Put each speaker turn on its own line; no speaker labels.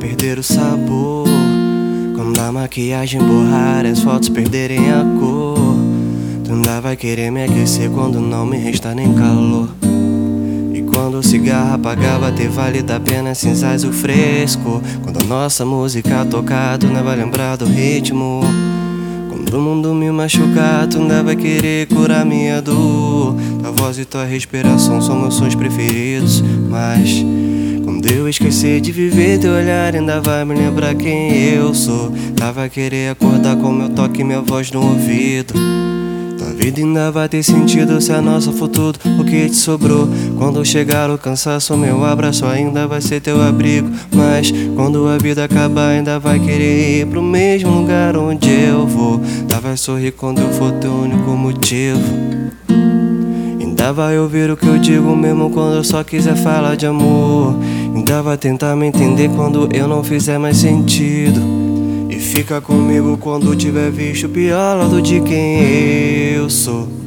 perder o sabor. Quando a maquiagem borrar, as fotos perderem a cor. Tu ainda vai querer me aquecer quando não me resta nem calor. E quando o cigarro apagar, bater vale da pena cinzas o fresco. Quando a nossa música tocar, tu ainda vai lembrar do ritmo. Quando o mundo me machucar, tu ainda vai querer curar minha dor. Tua voz e tua respiração são meus sons preferidos. Mas quando eu esquecer de viver, teu olhar ainda vai me lembrar quem eu sou. Vai querer acordar com meu toque e minha voz no ouvido. Tua vida ainda vai ter sentido se a nossa for tudo o que te sobrou. Quando chegar o cansaço, meu abraço ainda vai ser teu abrigo. Mas quando a vida acabar, ainda vai querer ir pro mesmo lugar onde eu vou. Tá vai sorrir quando eu for teu único motivo. Ainda vai ouvir o que eu digo mesmo quando eu só quiser falar de amor. Ainda vai tentar me entender quando eu não fizer mais sentido. E fica comigo quando tiver visto pior lado de quem eu sou.